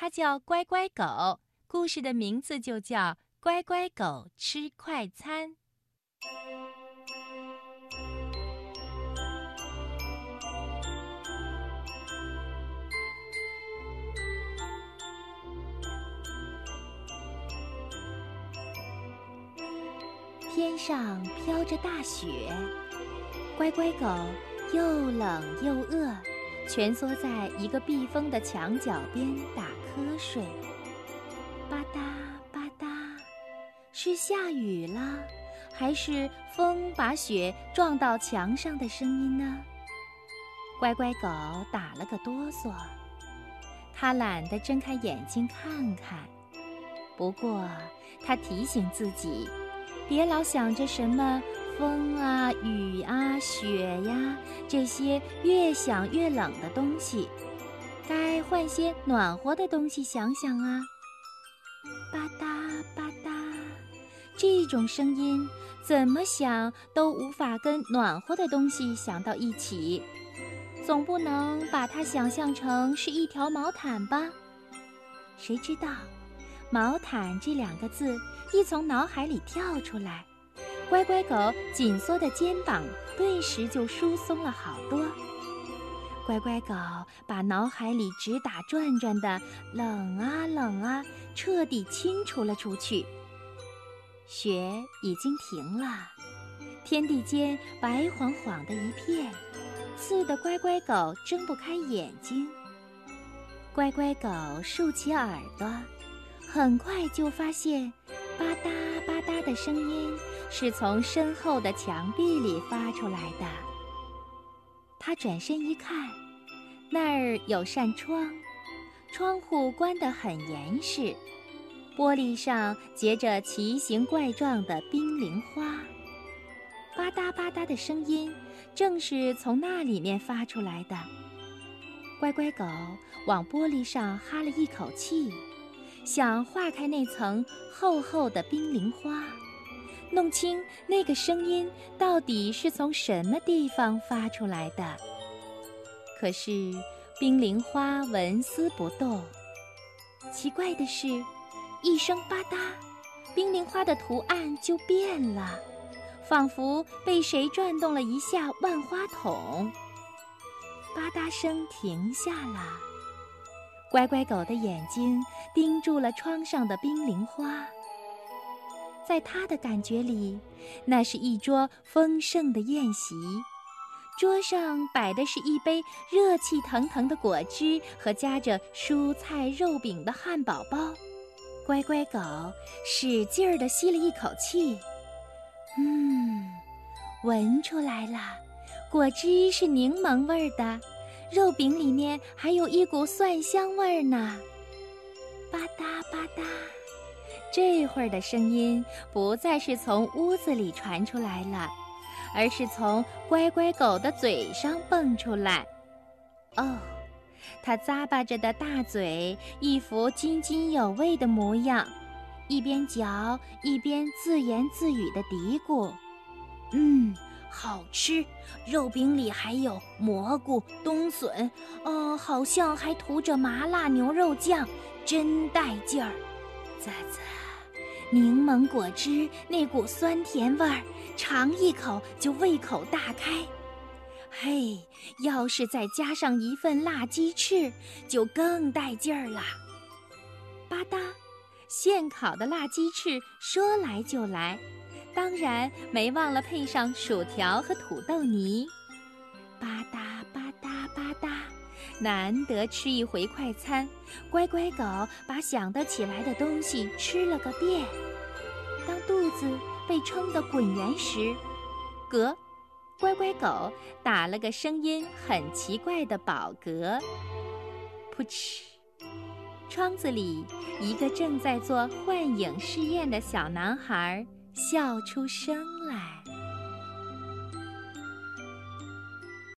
它叫乖乖狗。故事的名字就叫《乖乖狗吃快餐》。天上飘着大雪，乖乖狗又冷又饿，蜷缩在一个避风的墙角边打瞌睡。吧嗒吧嗒，是下雨了，还是风把雪撞到墙上的声音呢？乖乖狗打了个哆嗦，它懒得睁开眼睛看看。不过，它提醒自己，别老想着什么风啊、雨啊、雪呀这些越想越冷的东西，该换些暖和的东西想想啊。吧嗒吧嗒，这种声音怎么想都无法跟暖和的东西想到一起，总不能把它想象成是一条毛毯吧？谁知道，毛毯这两个字一从脑海里跳出来，乖乖狗紧缩的肩膀顿时就疏松了好多。乖乖狗把脑海里直打转转的冷啊冷啊，彻底清除了出去。雪已经停了，天地间白晃晃的一片，刺得乖乖狗睁不开眼睛。乖乖狗竖起耳朵，很快就发现吧嗒吧嗒的声音是从身后的墙壁里发出来的。他转身一看，那儿有扇窗，窗户关得很严实，玻璃上结着奇形怪状的冰凌花，吧嗒吧嗒的声音正是从那里面发出来的。乖乖狗往玻璃上哈了一口气，想化开那层厚厚的冰凌花。弄清那个声音到底是从什么地方发出来的。可是冰凌花纹丝不动。奇怪的是，一声吧嗒，冰凌花的图案就变了，仿佛被谁转动了一下万花筒。吧嗒声停下了，乖乖狗的眼睛盯住了窗上的冰凌花。在他的感觉里，那是一桌丰盛的宴席，桌上摆的是一杯热气腾腾的果汁和夹着蔬菜肉饼的汉堡包。乖乖狗使劲儿地吸了一口气，嗯，闻出来了，果汁是柠檬味儿的，肉饼里面还有一股蒜香味儿呢。吧嗒吧嗒。这会儿的声音不再是从屋子里传出来了，而是从乖乖狗的嘴上蹦出来。哦，它咂巴着的大嘴，一副津津有味的模样，一边嚼一边自言自语的嘀咕：“嗯，好吃，肉饼里还有蘑菇、冬笋，哦，好像还涂着麻辣牛肉酱，真带劲儿。”啧啧。柠檬果汁那股酸甜味儿，尝一口就胃口大开。嘿，要是再加上一份辣鸡翅，就更带劲儿了。吧嗒，现烤的辣鸡翅说来就来，当然没忘了配上薯条和土豆泥。吧嗒吧嗒吧嗒，难得吃一回快餐，乖乖狗把想得起来的东西吃了个遍。当肚子被撑得滚圆时，嗝，乖乖狗打了个声音很奇怪的饱嗝。噗嗤，窗子里一个正在做幻影试验的小男孩笑出声。